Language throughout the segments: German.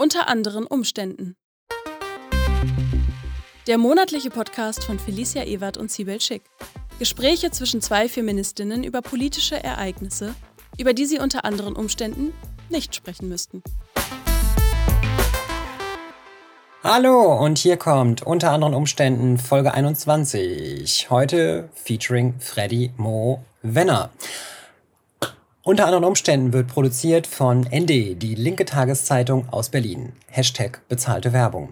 Unter anderen Umständen. Der monatliche Podcast von Felicia Ewert und Sibel Schick. Gespräche zwischen zwei Feministinnen über politische Ereignisse, über die sie unter anderen Umständen nicht sprechen müssten. Hallo und hier kommt unter anderen Umständen Folge 21. Heute featuring Freddy Mo Wenner. Unter anderen Umständen wird produziert von ND, die linke Tageszeitung aus Berlin. Hashtag bezahlte Werbung.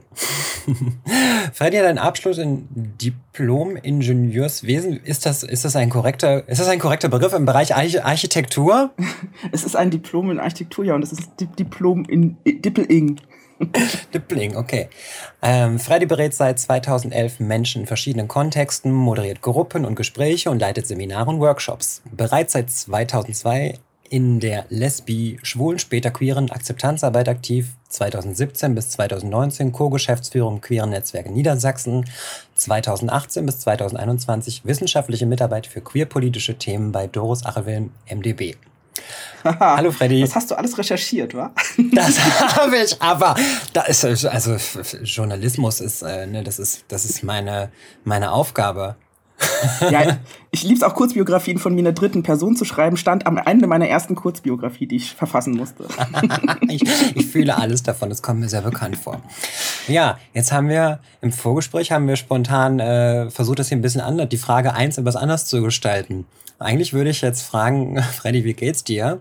Freddy hat einen Abschluss in Diplom-Ingenieurswesen. Ist das, ist, das ein korrekter, ist das ein korrekter Begriff im Bereich Architektur? Es ist ein Diplom in Architektur, ja, und es ist Diplom in Dippel-Ing. Dippling, okay. Ähm, Freddy berät seit 2011 Menschen in verschiedenen Kontexten, moderiert Gruppen und Gespräche und leitet Seminare und Workshops. Bereits seit 2002 in der Lesbi, Schwulen, später Queeren Akzeptanzarbeit aktiv, 2017 bis 2019 Co-Geschäftsführung Queeren Netzwerke Niedersachsen, 2018 bis 2021 wissenschaftliche Mitarbeit für queerpolitische Themen bei Doris Achewilm MDB. Hallo Freddy. Das hast du alles recherchiert, wa? Das habe ich, aber da ist also Journalismus ist, äh, ne, das ist das ist meine meine Aufgabe. ja, ich lieb's auch Kurzbiografien von mir in der dritten Person zu schreiben, stand am Ende meiner ersten Kurzbiografie, die ich verfassen musste. ich, ich fühle alles davon, das kommt mir sehr bekannt vor. Ja, jetzt haben wir im Vorgespräch haben wir spontan äh, versucht, das hier ein bisschen anders, die Frage eins etwas anders zu gestalten. Eigentlich würde ich jetzt fragen, Freddy, wie geht's dir?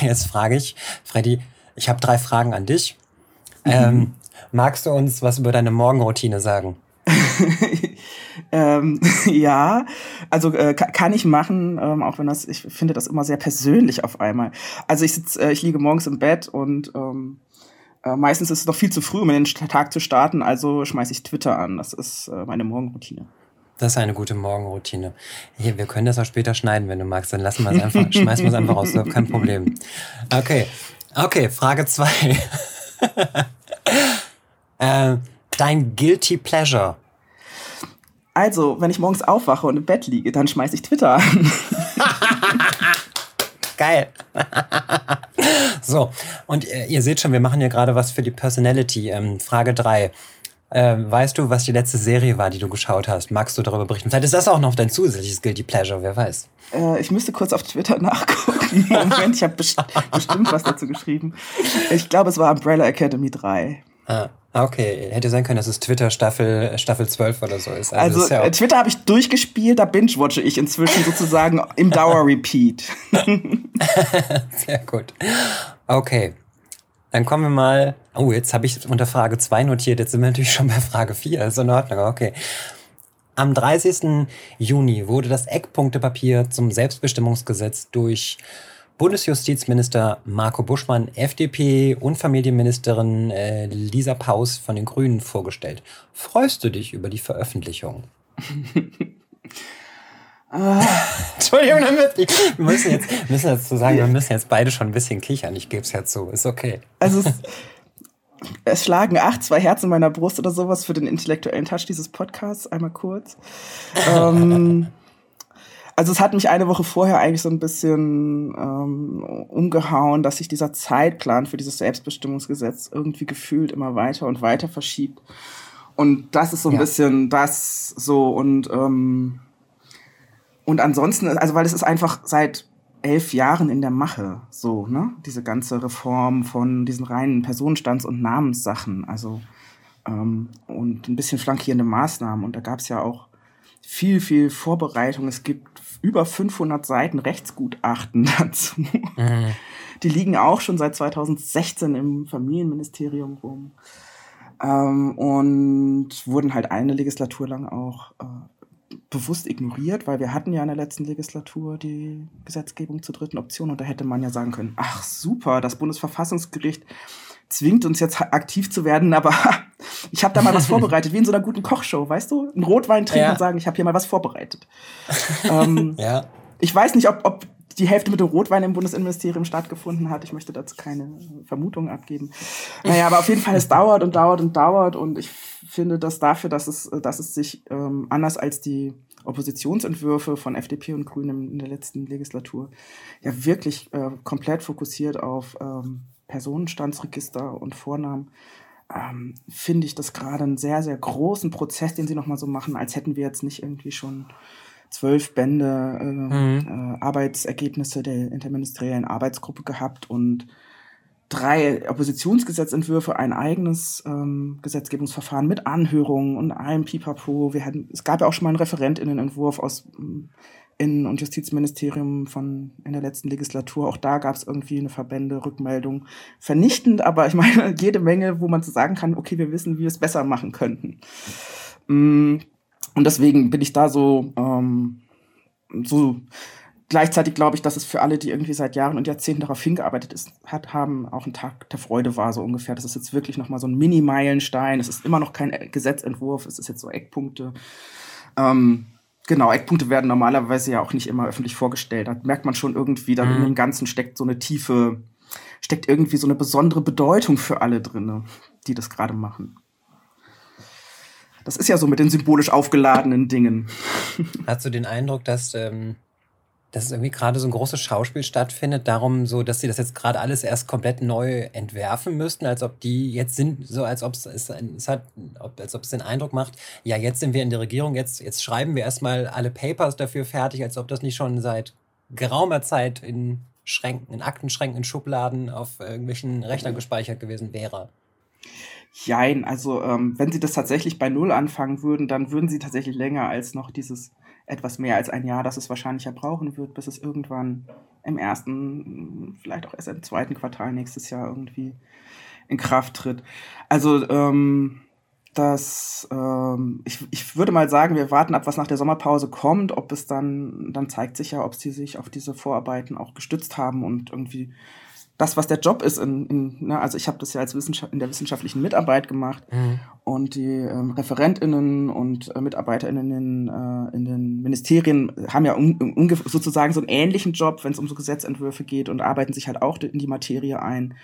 Jetzt frage ich, Freddy, ich habe drei Fragen an dich. Mhm. Ähm, magst du uns was über deine Morgenroutine sagen? Ähm, ja, also äh, kann ich machen, ähm, auch wenn das, ich finde das immer sehr persönlich auf einmal. Also ich sitz, äh, ich liege morgens im Bett und ähm, äh, meistens ist es noch viel zu früh, um den Tag zu starten, also schmeiße ich Twitter an. Das ist äh, meine Morgenroutine. Das ist eine gute Morgenroutine. Hier, wir können das auch später schneiden, wenn du magst. Dann lassen wir es einfach, schmeißen wir es einfach raus, kein Problem. Okay, okay, Frage zwei. äh, dein Guilty Pleasure. Also, wenn ich morgens aufwache und im Bett liege, dann schmeiße ich Twitter an. Geil. so, und ihr, ihr seht schon, wir machen hier gerade was für die Personality. Ähm, Frage drei. Ähm, weißt du, was die letzte Serie war, die du geschaut hast? Magst du darüber berichten? Vielleicht ist das auch noch dein zusätzliches Guilty Pleasure, wer weiß. Äh, ich müsste kurz auf Twitter nachgucken. Moment, ich habe best bestimmt was dazu geschrieben. Ich glaube, es war Umbrella Academy 3. Ah, okay. Hätte sein können, dass es Twitter Staffel, Staffel 12 oder so ist. Also, also ist ja Twitter habe ich durchgespielt, da binge-watche ich inzwischen sozusagen im Dauer-Repeat. Sehr gut. Okay. Dann kommen wir mal. Oh, jetzt habe ich unter Frage 2 notiert. Jetzt sind wir natürlich schon bei Frage 4. Ist in Ordnung. Okay. Am 30. Juni wurde das Eckpunktepapier zum Selbstbestimmungsgesetz durch Bundesjustizminister Marco Buschmann, FDP und Familienministerin äh, Lisa Paus von den Grünen vorgestellt. Freust du dich über die Veröffentlichung? Ah. Entschuldigung, wir müssen jetzt, müssen jetzt so sagen, wir müssen jetzt beide schon ein bisschen kichern. Ich gebe es ja zu, ist okay. Also es, es schlagen acht, zwei Herzen in meiner Brust oder sowas für den intellektuellen Touch dieses Podcasts. Einmal kurz. ähm, also es hat mich eine Woche vorher eigentlich so ein bisschen ähm, umgehauen, dass sich dieser Zeitplan für dieses Selbstbestimmungsgesetz irgendwie gefühlt immer weiter und weiter verschiebt. Und das ist so ein ja. bisschen das so und ähm, und ansonsten, also weil es ist einfach seit elf Jahren in der Mache, so, ne? Diese ganze Reform von diesen reinen Personenstands- und Namenssachen, also ähm, und ein bisschen flankierende Maßnahmen. Und da gab es ja auch viel, viel Vorbereitung. Es gibt über 500 Seiten Rechtsgutachten dazu. Mhm. Die liegen auch schon seit 2016 im Familienministerium rum. Ähm, und wurden halt eine Legislatur lang auch äh, bewusst ignoriert, weil wir hatten ja in der letzten Legislatur die Gesetzgebung zur dritten Option und da hätte man ja sagen können, ach super, das Bundesverfassungsgericht zwingt uns jetzt aktiv zu werden, aber ich habe da mal was vorbereitet, wie in so einer guten Kochshow, weißt du? Ein Rotwein trinken ja. und sagen, ich habe hier mal was vorbereitet. ähm, ja. Ich weiß nicht, ob, ob die Hälfte mit dem Rotwein im Bundesinnenministerium stattgefunden hat. Ich möchte dazu keine Vermutungen abgeben. Naja, aber auf jeden Fall, es dauert und dauert und dauert und ich finde das dafür, dass es, dass es sich ähm, anders als die Oppositionsentwürfe von FDP und Grünen in der letzten Legislatur ja wirklich äh, komplett fokussiert auf ähm, Personenstandsregister und Vornamen, ähm, finde ich das gerade einen sehr, sehr großen Prozess, den sie nochmal so machen, als hätten wir jetzt nicht irgendwie schon zwölf Bände äh, mhm. äh, Arbeitsergebnisse der interministeriellen Arbeitsgruppe gehabt und drei Oppositionsgesetzentwürfe, ein eigenes ähm, Gesetzgebungsverfahren mit Anhörungen und allem Pipapo. Wir hatten, es gab ja auch schon mal einen Referentinnenentwurf aus ähm, Innen- und Justizministerium von in der letzten Legislatur. Auch da gab es irgendwie eine Verbände, Rückmeldung. Vernichtend, aber ich meine, jede Menge, wo man so sagen kann, okay, wir wissen, wie wir es besser machen könnten. Mm, und deswegen bin ich da so, ähm, so gleichzeitig glaube ich, dass es für alle, die irgendwie seit Jahren und Jahrzehnten darauf hingearbeitet ist, hat, haben, auch ein Tag der Freude war, so ungefähr. Das ist jetzt wirklich nochmal so ein Mini-Meilenstein. Es ist immer noch kein Gesetzentwurf, es ist jetzt so Eckpunkte. Ähm, genau, Eckpunkte werden normalerweise ja auch nicht immer öffentlich vorgestellt. Da merkt man schon irgendwie, da mhm. in dem Ganzen steckt so eine tiefe, steckt irgendwie so eine besondere Bedeutung für alle drin, die das gerade machen. Das ist ja so mit den symbolisch aufgeladenen Dingen. Hast du den Eindruck, dass ähm, dass irgendwie gerade so ein großes Schauspiel stattfindet, darum so, dass sie das jetzt gerade alles erst komplett neu entwerfen müssten, als ob die jetzt sind, so als ob es, es hat, als ob es den Eindruck macht, ja, jetzt sind wir in der Regierung, jetzt, jetzt schreiben wir erstmal alle Papers dafür fertig, als ob das nicht schon seit geraumer Zeit in Schränken, in Aktenschränken, in Schubladen auf irgendwelchen Rechnern gespeichert gewesen wäre. Jein, also ähm, wenn sie das tatsächlich bei Null anfangen würden, dann würden sie tatsächlich länger als noch dieses etwas mehr als ein Jahr, das es wahrscheinlich ja brauchen wird, bis es irgendwann im ersten, vielleicht auch erst im zweiten Quartal nächstes Jahr irgendwie in Kraft tritt. Also ähm, das, ähm, ich, ich würde mal sagen, wir warten ab, was nach der Sommerpause kommt, ob es dann, dann zeigt sich ja, ob sie sich auf diese Vorarbeiten auch gestützt haben und irgendwie das, was der Job ist. In, in, ne, also ich habe das ja als Wissenschaft, in der wissenschaftlichen Mitarbeit gemacht mhm. und die ähm, ReferentInnen und äh, MitarbeiterInnen in, äh, in den Ministerien haben ja un, un, sozusagen so einen ähnlichen Job, wenn es um so Gesetzentwürfe geht und arbeiten sich halt auch in die Materie ein.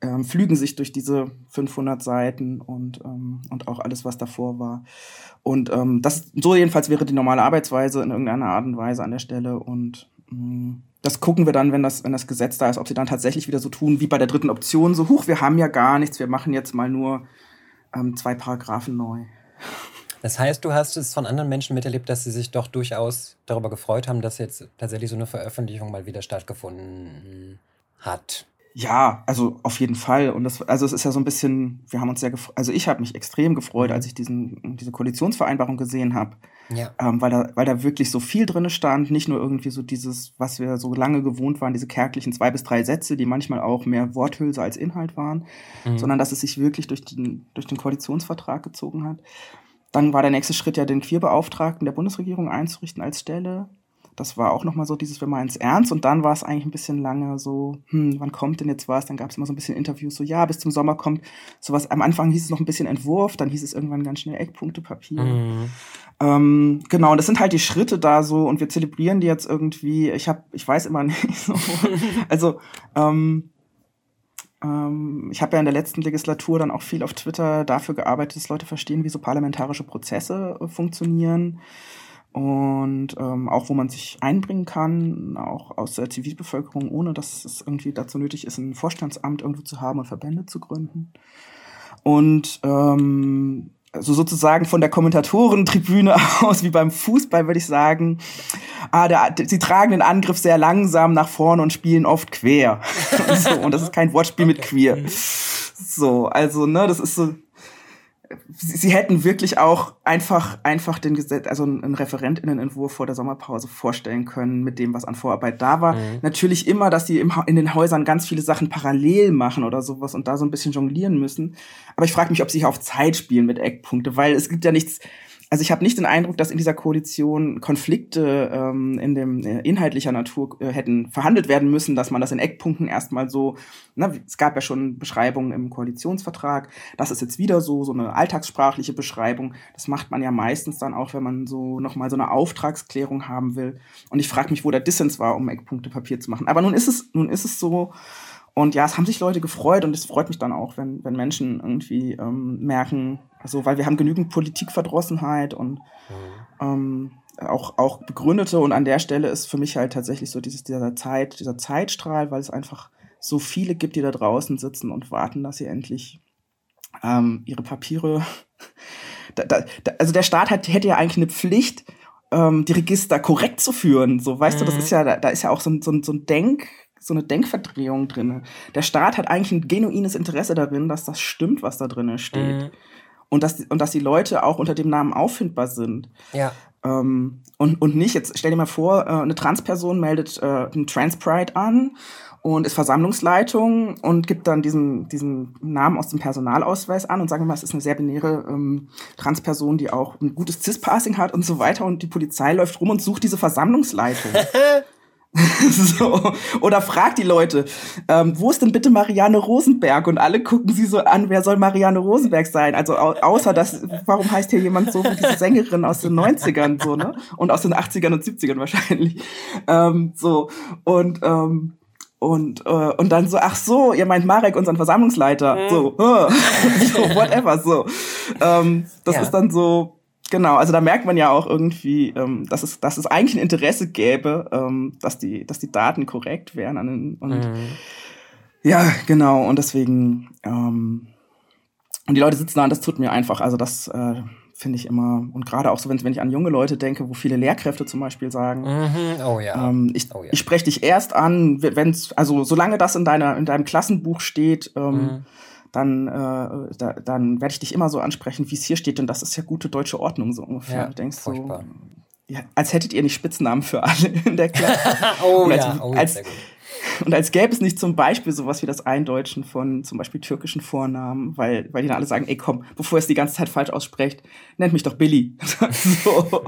Ähm, flügen sich durch diese 500 Seiten und, ähm, und auch alles, was davor war. Und ähm, das so jedenfalls wäre die normale Arbeitsweise in irgendeiner Art und Weise an der Stelle. Und mh, mm, das gucken wir dann, wenn das, wenn das Gesetz da ist, ob sie dann tatsächlich wieder so tun wie bei der dritten Option, so, huch, wir haben ja gar nichts, wir machen jetzt mal nur ähm, zwei Paragraphen neu. Das heißt, du hast es von anderen Menschen miterlebt, dass sie sich doch durchaus darüber gefreut haben, dass jetzt tatsächlich so eine Veröffentlichung mal wieder stattgefunden hat. Ja, also auf jeden Fall. Und das, also es ist ja so ein bisschen, wir haben uns sehr gefreut, also ich habe mich extrem gefreut, mhm. als ich diesen, diese Koalitionsvereinbarung gesehen habe. Ja. Ähm, weil, da, weil da wirklich so viel drin stand, nicht nur irgendwie so dieses, was wir so lange gewohnt waren, diese kärglichen zwei bis drei Sätze, die manchmal auch mehr Worthülse als Inhalt waren, mhm. sondern dass es sich wirklich durch den, durch den Koalitionsvertrag gezogen hat. Dann war der nächste Schritt ja, den Queerbeauftragten der Bundesregierung einzurichten als Stelle das war auch nochmal so dieses, wir meinen es ernst. Und dann war es eigentlich ein bisschen lange so, hm, wann kommt denn jetzt was? Dann gab es immer so ein bisschen Interviews, so ja, bis zum Sommer kommt sowas. Am Anfang hieß es noch ein bisschen Entwurf, dann hieß es irgendwann ganz schnell Eckpunktepapier. Mhm. Ähm, genau, und das sind halt die Schritte da so und wir zelebrieren die jetzt irgendwie. Ich habe, ich weiß immer nicht so. also, ähm, ähm, ich habe ja in der letzten Legislatur dann auch viel auf Twitter dafür gearbeitet, dass Leute verstehen, wie so parlamentarische Prozesse äh, funktionieren und ähm, auch wo man sich einbringen kann, auch aus der Zivilbevölkerung, ohne dass es irgendwie dazu nötig ist, ein Vorstandsamt irgendwo zu haben und Verbände zu gründen. Und ähm, also sozusagen von der Kommentatorentribüne aus, wie beim Fußball, würde ich sagen, ah, der, sie tragen den Angriff sehr langsam nach vorne und spielen oft quer. und, so, und das ist kein Wortspiel mit queer. So, also, ne, das ist so, sie hätten wirklich auch einfach, einfach den Gesetz, also einen Referentinnenentwurf vor der Sommerpause vorstellen können mit dem, was an Vorarbeit da war. Mhm. Natürlich immer, dass sie im, in den Häusern ganz viele Sachen parallel machen oder sowas und da so ein bisschen jonglieren müssen. Aber ich frage mich, ob sie hier auf Zeit spielen mit Eckpunkte, weil es gibt ja nichts, also ich habe nicht den Eindruck, dass in dieser Koalition Konflikte ähm, in dem äh, inhaltlicher Natur äh, hätten verhandelt werden müssen, dass man das in Eckpunkten erstmal so, na, es gab ja schon Beschreibungen im Koalitionsvertrag, das ist jetzt wieder so, so eine alltagssprachliche Beschreibung. Das macht man ja meistens dann auch, wenn man so nochmal so eine Auftragsklärung haben will. Und ich frage mich, wo der Dissens war, um Eckpunkte Papier zu machen. Aber nun ist es, nun ist es so, und ja, es haben sich Leute gefreut und es freut mich dann auch, wenn, wenn Menschen irgendwie ähm, merken, also weil wir haben genügend Politikverdrossenheit und mhm. ähm, auch, auch begründete und an der Stelle ist für mich halt tatsächlich so dieses, dieser Zeit, dieser Zeitstrahl, weil es einfach so viele gibt, die da draußen sitzen und warten, dass sie endlich ähm, ihre Papiere. da, da, also der Staat hat, hätte ja eigentlich eine Pflicht, ähm, die Register korrekt zu führen. So, weißt mhm. du, das mhm. ist ja, da, da ist ja auch so, so, so ein Denk, so eine Denkverdrehung drin. Der Staat hat eigentlich ein genuines Interesse darin, dass das stimmt, was da drin steht. Mhm. Und dass, und dass die Leute auch unter dem Namen auffindbar sind. Ja. Ähm, und, und nicht, jetzt stell dir mal vor, äh, eine Transperson meldet äh, ein Transpride an und ist Versammlungsleitung und gibt dann diesen, diesen Namen aus dem Personalausweis an und sagen wir mal, es ist eine sehr binäre ähm, Transperson, die auch ein gutes Cis-Passing hat und so weiter und die Polizei läuft rum und sucht diese Versammlungsleitung. so. Oder fragt die Leute, ähm, wo ist denn bitte Marianne Rosenberg? Und alle gucken sie so an, wer soll Marianne Rosenberg sein? Also au außer das, warum heißt hier jemand so wie diese Sängerin aus den 90ern so, ne? Und aus den 80ern und 70ern wahrscheinlich. Ähm, so. Und ähm, und, äh, und dann so, ach so, ihr meint Marek, unseren Versammlungsleiter. Mhm. So, äh, so, whatever, so. Ähm, das ja. ist dann so, Genau, also da merkt man ja auch irgendwie, ähm, dass, es, dass es eigentlich ein Interesse gäbe, ähm, dass, die, dass die Daten korrekt wären. Den, und mhm. Ja, genau. Und deswegen, ähm, und die Leute sitzen da und das tut mir einfach. Also das äh, finde ich immer, und gerade auch so, wenn, wenn ich an junge Leute denke, wo viele Lehrkräfte zum Beispiel sagen, mhm. oh ja. Ähm, ich, oh ja. ich spreche dich erst an, wenn es, also solange das in deiner, in deinem Klassenbuch steht, ähm, mhm dann, äh, da, dann werde ich dich immer so ansprechen, wie es hier steht, denn das ist ja gute deutsche Ordnung so ungefähr. Ja, du denkst furchtbar. so, ja, als hättet ihr nicht Spitznamen für alle in der Klasse. oh, und als, ja, oh, als, und als gäbe es nicht zum Beispiel sowas wie das Eindeutschen von zum Beispiel türkischen Vornamen, weil, weil die dann alle sagen, ey komm, bevor ihr es die ganze Zeit falsch aussprecht, nennt mich doch Billy. so.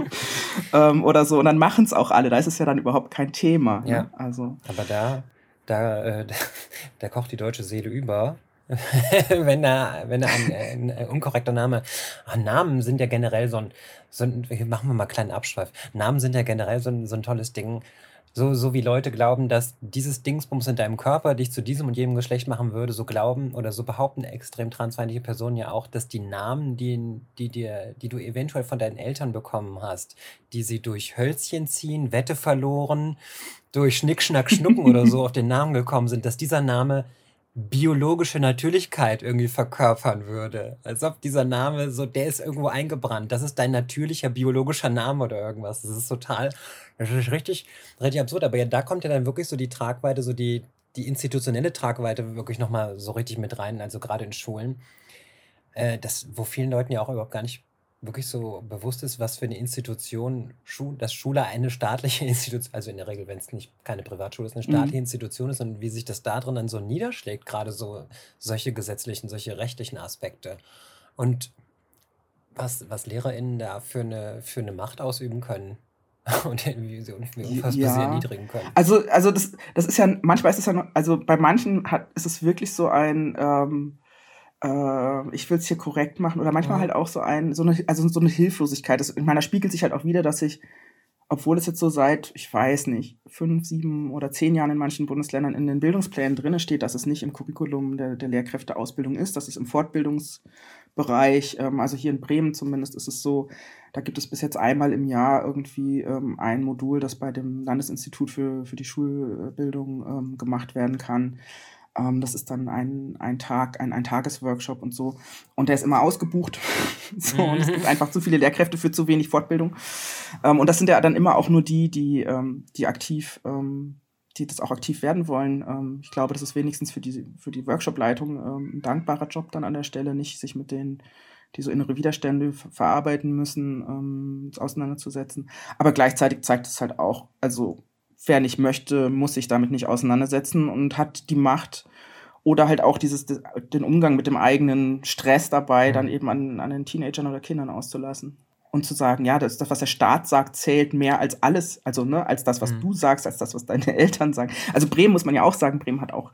ähm, oder so. Und dann machen es auch alle. Da ist es ja dann überhaupt kein Thema. Ne? Ja. Ne? Also. Aber da, da, äh, da kocht die deutsche Seele über wenn da, wenn da ein, ein, unkorrekter Name, ah, Namen sind ja generell so ein, so ein, machen wir mal einen kleinen Abschweif. Namen sind ja generell so ein, so ein tolles Ding. So, so wie Leute glauben, dass dieses Dingsbums in deinem Körper dich zu diesem und jenem Geschlecht machen würde, so glauben oder so behaupten extrem transfeindliche Personen ja auch, dass die Namen, die, die, dir, die du eventuell von deinen Eltern bekommen hast, die sie durch Hölzchen ziehen, Wette verloren, durch Schnick, Schnack, Schnucken oder so auf den Namen gekommen sind, dass dieser Name biologische Natürlichkeit irgendwie verkörpern würde. Als ob dieser Name so, der ist irgendwo eingebrannt. Das ist dein natürlicher biologischer Name oder irgendwas. Das ist total, das ist richtig, richtig absurd. Aber ja, da kommt ja dann wirklich so die Tragweite, so die, die institutionelle Tragweite wirklich nochmal so richtig mit rein, also gerade in Schulen. Äh, das, wo vielen Leuten ja auch überhaupt gar nicht wirklich so bewusst ist, was für eine Institution, Schu dass Schule eine staatliche Institution, also in der Regel, wenn es nicht keine Privatschule ist, eine mhm. staatliche mhm. Institution ist und wie sich das da drin dann so niederschlägt, gerade so solche gesetzlichen, solche rechtlichen Aspekte. Und was, was LehrerInnen da für eine, für eine Macht ausüben können. und wie sie unfassbar ja. sehr erniedrigen können. Also, also das, das ist ja, manchmal ist es ja, also bei manchen hat, ist es wirklich so ein, ähm, äh, ich will es hier korrekt machen oder manchmal ja. halt auch so ein, so eine, also so eine Hilflosigkeit. Das, in meiner spiegelt sich halt auch wieder, dass ich, obwohl es jetzt so seit, ich weiß nicht, fünf, sieben oder zehn Jahren in manchen Bundesländern in den Bildungsplänen drin steht, dass es nicht im Curriculum der, der Lehrkräfteausbildung ist, dass es im Fortbildungsbereich, ähm, also hier in Bremen zumindest ist es so, da gibt es bis jetzt einmal im Jahr irgendwie ähm, ein Modul, das bei dem Landesinstitut für, für die Schulbildung ähm, gemacht werden kann. Ähm, das ist dann ein, ein Tag, ein, ein Tagesworkshop und so. Und der ist immer ausgebucht. so, und es gibt einfach zu viele Lehrkräfte für zu wenig Fortbildung. Ähm, und das sind ja dann immer auch nur die, die, ähm, die aktiv, ähm, die das auch aktiv werden wollen. Ähm, ich glaube, das ist wenigstens für die, für die Workshop-Leitung ähm, ein dankbarer Job dann an der Stelle, nicht sich mit den die so innere Widerstände verarbeiten müssen, ähm, auseinanderzusetzen. Aber gleichzeitig zeigt es halt auch, also wer nicht möchte, muss sich damit nicht auseinandersetzen und hat die Macht oder halt auch dieses, den Umgang mit dem eigenen Stress dabei, dann eben an, an den Teenagern oder Kindern auszulassen. Und zu sagen, ja, das, das, was der Staat sagt, zählt mehr als alles, also ne, als das, was mhm. du sagst, als das, was deine Eltern sagen. Also Bremen muss man ja auch sagen, Bremen hat auch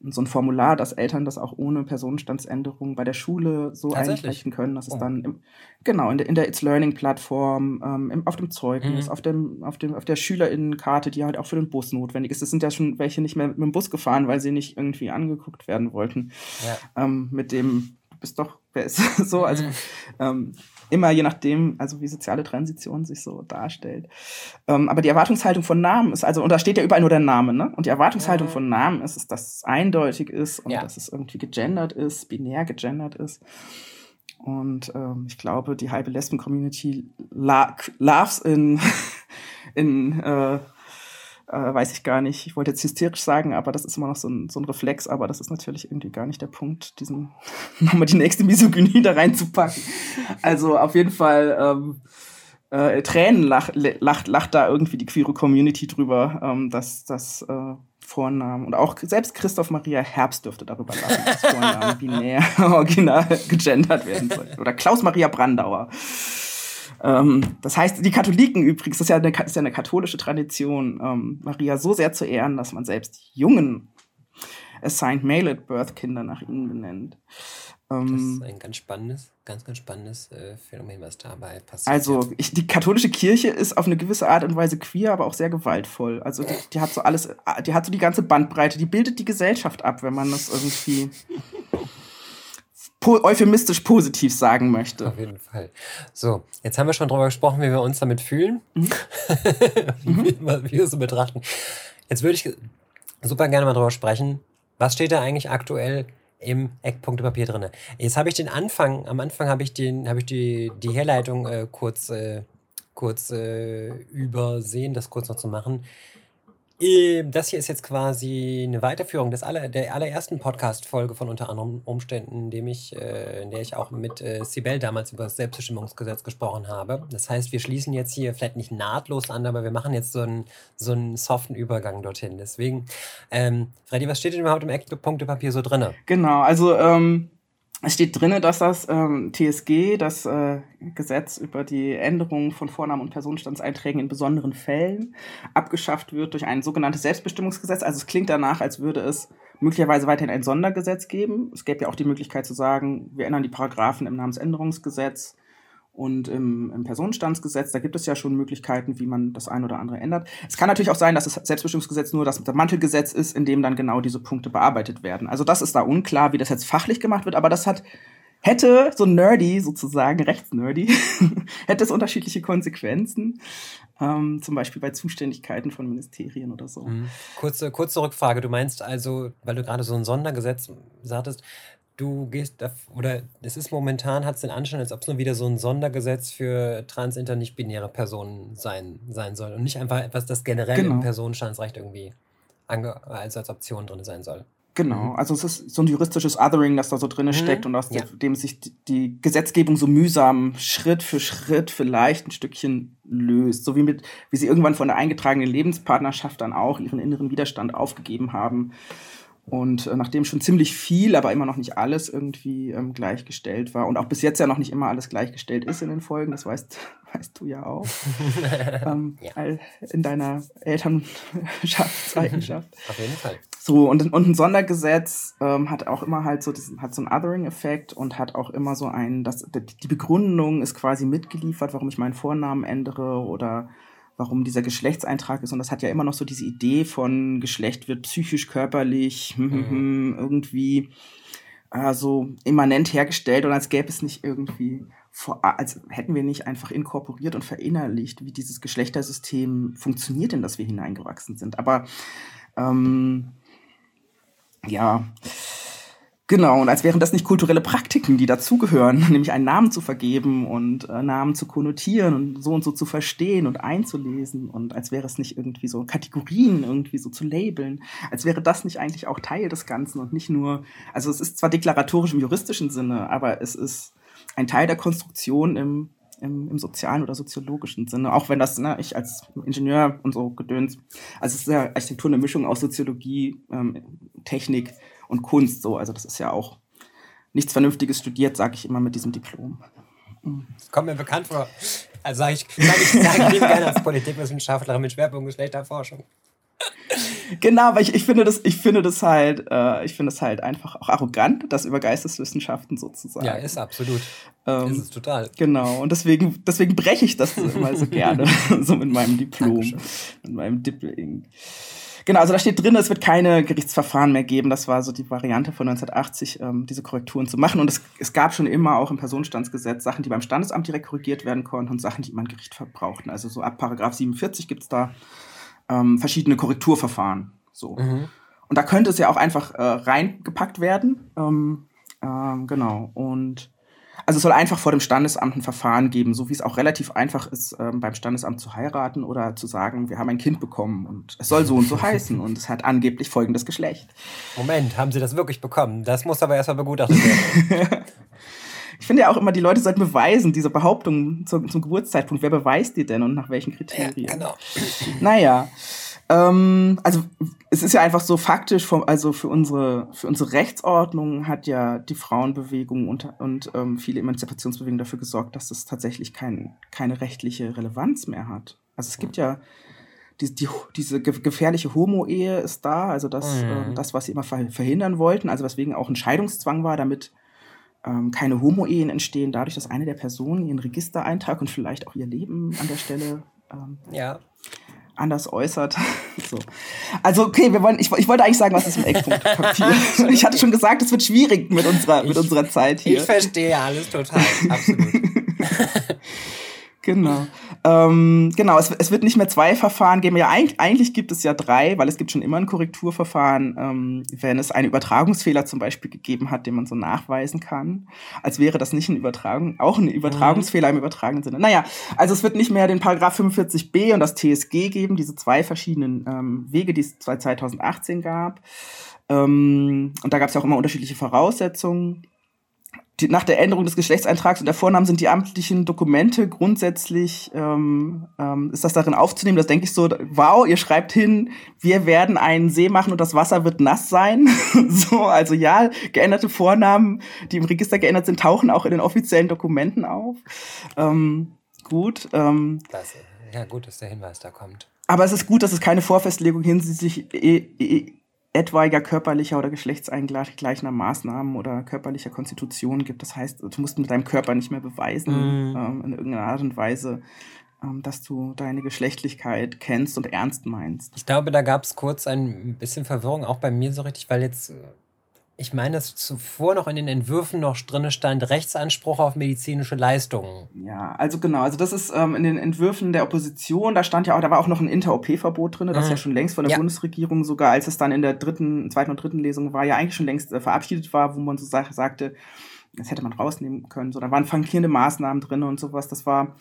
so ein Formular, dass Eltern das auch ohne Personenstandsänderung bei der Schule so einreichen können. Das ist oh. dann im, genau in der, in der It's Learning Plattform, ähm, im, auf dem Zeugnis, mhm. auf, dem, auf, dem, auf der SchülerInnenkarte, die halt auch für den Bus notwendig ist. Es sind ja schon welche nicht mehr mit dem Bus gefahren, weil sie nicht irgendwie angeguckt werden wollten. Ja. Ähm, mit dem bist doch, wer ist so? Also mhm. ähm, immer je nachdem, also wie soziale Transition sich so darstellt. Ähm, aber die Erwartungshaltung von Namen ist, also, und da steht ja überall nur der Name, ne? Und die Erwartungshaltung mhm. von Namen ist, ist, dass es eindeutig ist und ja. dass es irgendwie gegendert ist, binär gegendert ist. Und ähm, ich glaube, die halbe Lesben-Community loves in, in äh, äh, weiß ich gar nicht. Ich wollte jetzt hysterisch sagen, aber das ist immer noch so ein, so ein Reflex, aber das ist natürlich irgendwie gar nicht der Punkt, diesen nochmal die nächste Misogynie da reinzupacken. Also auf jeden Fall ähm, äh, Tränen lacht, lacht, lacht da irgendwie die queere Community drüber, ähm, dass das äh, Vornamen und auch selbst Christoph Maria Herbst dürfte darüber lachen, dass Vornamen binär original gegendert werden soll. Oder Klaus Maria Brandauer. Ähm, das heißt, die Katholiken übrigens, das ist ja eine, ist ja eine katholische Tradition, ähm, Maria so sehr zu ehren, dass man selbst jungen Assigned Male at Birth Kinder nach ihnen benennt. Ähm, das ist ein ganz spannendes, ganz, ganz spannendes äh, Phänomen, was dabei passiert. Also, ich, die katholische Kirche ist auf eine gewisse Art und Weise queer, aber auch sehr gewaltvoll. Also, die, die hat so alles, die hat so die ganze Bandbreite, die bildet die Gesellschaft ab, wenn man das irgendwie po euphemistisch positiv sagen möchte. Auf jeden Fall. So, jetzt haben wir schon darüber gesprochen, wie wir uns damit fühlen, mhm. wie, wie wir es so betrachten. Jetzt würde ich super gerne mal darüber sprechen, was steht da eigentlich aktuell im Eckpunktepapier drin? Jetzt habe ich den Anfang, am Anfang habe ich, den, hab ich die, die Herleitung äh, kurz, äh, kurz äh, übersehen, das kurz noch zu machen. Ähm, das hier ist jetzt quasi eine Weiterführung des aller, der allerersten Podcast-Folge von unter anderem Umständen, in, dem ich, äh, in der ich auch mit äh, Sibel damals über das Selbstbestimmungsgesetz gesprochen habe. Das heißt, wir schließen jetzt hier vielleicht nicht nahtlos an, aber wir machen jetzt so einen, so einen soften Übergang dorthin. Deswegen, ähm, Freddy, was steht denn überhaupt im Eckpunktepapier so drin? Genau, also ähm, es steht drin, dass das ähm, TSG, das äh, Gesetz über die Änderung von Vornamen und Personenstandseinträgen in besonderen Fällen, abgeschafft wird durch ein sogenanntes Selbstbestimmungsgesetz. Also es klingt danach, als würde es möglicherweise weiterhin ein Sondergesetz geben. Es gäbe ja auch die Möglichkeit zu sagen, wir ändern die Paragraphen im Namensänderungsgesetz und im, im Personenstandsgesetz, da gibt es ja schon Möglichkeiten, wie man das ein oder andere ändert. Es kann natürlich auch sein, dass das Selbstbestimmungsgesetz nur das Mantelgesetz ist, in dem dann genau diese Punkte bearbeitet werden. Also das ist da unklar, wie das jetzt fachlich gemacht wird, aber das hat hätte so nerdy sozusagen, rechtsnerdy, hätte es unterschiedliche Konsequenzen, ähm, zum Beispiel bei Zuständigkeiten von Ministerien oder so. Mhm. Kurze, kurze Rückfrage, du meinst also, weil du gerade so ein Sondergesetz sagtest, du gehst, oder es ist momentan, hat es den Anschein, als ob es nur wieder so ein Sondergesetz für transinter nicht-binäre Personen sein, sein soll und nicht einfach etwas, das generell genau. im Personenstandsrecht irgendwie als, als Option drin sein soll. Genau, mhm. also es ist so ein juristisches Othering, das da so drin mhm. steckt und aus ja. dem sich die Gesetzgebung so mühsam Schritt für Schritt vielleicht ein Stückchen löst. So wie mit, wie sie irgendwann von der eingetragenen Lebenspartnerschaft dann auch ihren inneren Widerstand aufgegeben haben und äh, nachdem schon ziemlich viel, aber immer noch nicht alles irgendwie ähm, gleichgestellt war und auch bis jetzt ja noch nicht immer alles gleichgestellt ist in den Folgen, das weißt, weißt du ja auch. ähm, ja. In deiner Elternschaftseigenschaft. Auf jeden Fall. So, und, und ein Sondergesetz ähm, hat auch immer halt so, das, hat so einen Othering-Effekt und hat auch immer so einen, das, die Begründung ist quasi mitgeliefert, warum ich meinen Vornamen ändere oder warum dieser Geschlechtseintrag ist. Und das hat ja immer noch so diese Idee von Geschlecht wird psychisch, körperlich, hm, hm, mhm. irgendwie äh, so immanent hergestellt und als gäbe es nicht irgendwie vor, als hätten wir nicht einfach inkorporiert und verinnerlicht, wie dieses Geschlechtersystem funktioniert, in das wir hineingewachsen sind. Aber ähm, ja, Genau, und als wären das nicht kulturelle Praktiken, die dazugehören, nämlich einen Namen zu vergeben und äh, Namen zu konnotieren und so und so zu verstehen und einzulesen und als wäre es nicht irgendwie so Kategorien irgendwie so zu labeln, als wäre das nicht eigentlich auch Teil des Ganzen und nicht nur, also es ist zwar deklaratorisch im juristischen Sinne, aber es ist ein Teil der Konstruktion im, im, im sozialen oder soziologischen Sinne, auch wenn das, ne, ich als Ingenieur und so gedöns, also es ist ja Architektur eine Mischung aus Soziologie, ähm, Technik, und Kunst so. Also das ist ja auch nichts Vernünftiges studiert, sage ich immer mit diesem Diplom. Das kommt mir bekannt vor. Also sage ich, sag ich, sag ich gerne als Politikwissenschaftlerin mit Schwerpunkt Geschlechterforschung. Genau, aber ich, ich finde das, ich finde das halt, äh, ich finde es halt einfach auch arrogant, das über Geisteswissenschaften sozusagen. Ja, ist absolut. Ähm, ist es total. Genau, und deswegen, deswegen breche ich das immer so gerne, so mit meinem Diplom, Dankeschön. mit meinem Dippling. Genau, also da steht drin, es wird keine Gerichtsverfahren mehr geben. Das war so die Variante von 1980, ähm, diese Korrekturen zu machen. Und es, es gab schon immer auch im Personenstandsgesetz Sachen, die beim Standesamt direkt korrigiert werden konnten und Sachen, die immer ein Gericht verbrauchten. Also so ab Paragraph 47 gibt es da ähm, verschiedene Korrekturverfahren. So. Mhm. Und da könnte es ja auch einfach äh, reingepackt werden. Ähm, ähm, genau. Und also es soll einfach vor dem Standesamt ein Verfahren geben, so wie es auch relativ einfach ist, ähm, beim Standesamt zu heiraten oder zu sagen, wir haben ein Kind bekommen und es soll so und so heißen und es hat angeblich folgendes Geschlecht. Moment, haben Sie das wirklich bekommen? Das muss aber erstmal begutachtet werden. ich finde ja auch immer, die Leute sollten beweisen, diese Behauptung zum, zum Geburtszeitpunkt. Wer beweist die denn und nach welchen Kriterien? Ja, genau. Naja. Ähm, also es ist ja einfach so faktisch, vom, also für unsere, für unsere Rechtsordnung hat ja die Frauenbewegung und, und ähm, viele Emanzipationsbewegungen dafür gesorgt, dass es tatsächlich kein, keine rechtliche Relevanz mehr hat. Also es gibt ja die, die, diese gefährliche Homo-Ehe ist da, also das, mhm. äh, das, was sie immer verhindern wollten, also weswegen auch ein Scheidungszwang war, damit ähm, keine Homo-Ehen entstehen, dadurch, dass eine der Personen ihren Registereintrag und vielleicht auch ihr Leben an der Stelle ähm, ja anders äußert. so. Also, okay, wir wollen, ich, ich wollte eigentlich sagen, was ist im Eckpunktpapier? ich hatte schon gesagt, es wird schwierig mit unserer, ich, mit unserer Zeit hier. Ich verstehe alles total, absolut. Genau. Ähm, genau, es, es, wird nicht mehr zwei Verfahren geben. Ja, eigentlich, eigentlich, gibt es ja drei, weil es gibt schon immer ein Korrekturverfahren, ähm, wenn es einen Übertragungsfehler zum Beispiel gegeben hat, den man so nachweisen kann. Als wäre das nicht ein Übertragung, auch ein Übertragungsfehler im übertragenen Sinne. Naja, also es wird nicht mehr den Paragraph 45b und das TSG geben, diese zwei verschiedenen ähm, Wege, die es 2018 gab. Ähm, und da gab es ja auch immer unterschiedliche Voraussetzungen die, nach der Änderung des Geschlechtseintrags und der Vornamen sind die amtlichen Dokumente grundsätzlich, ähm, ähm, ist das darin aufzunehmen, das denke ich so, wow, ihr schreibt hin, wir werden einen See machen und das Wasser wird nass sein. so, also ja, geänderte Vornamen, die im Register geändert sind, tauchen auch in den offiziellen Dokumenten auf. Ähm, gut. Ähm, Klasse. Ja, gut, dass der Hinweis da kommt. Aber es ist gut, dass es keine Vorfestlegung hinsichtlich e e etwaiger körperlicher oder geschlechtsangleichender Maßnahmen oder körperlicher Konstitution gibt. Das heißt, du musst mit deinem Körper nicht mehr beweisen, mm. ähm, in irgendeiner Art und Weise, ähm, dass du deine Geschlechtlichkeit kennst und ernst meinst. Ich glaube, da gab es kurz ein bisschen Verwirrung, auch bei mir so richtig, weil jetzt ich meine, dass zuvor noch in den Entwürfen noch drin stand, Rechtsanspruch auf medizinische Leistungen. Ja, also genau, also das ist ähm, in den Entwürfen der Opposition, da stand ja auch, da war auch noch ein Inter-OP-Verbot drin, das mhm. ja schon längst von der ja. Bundesregierung sogar, als es dann in der dritten, zweiten und dritten Lesung war, ja eigentlich schon längst äh, verabschiedet war, wo man so sagte, das hätte man rausnehmen können. So, da waren flankierende Maßnahmen drin und sowas. Das war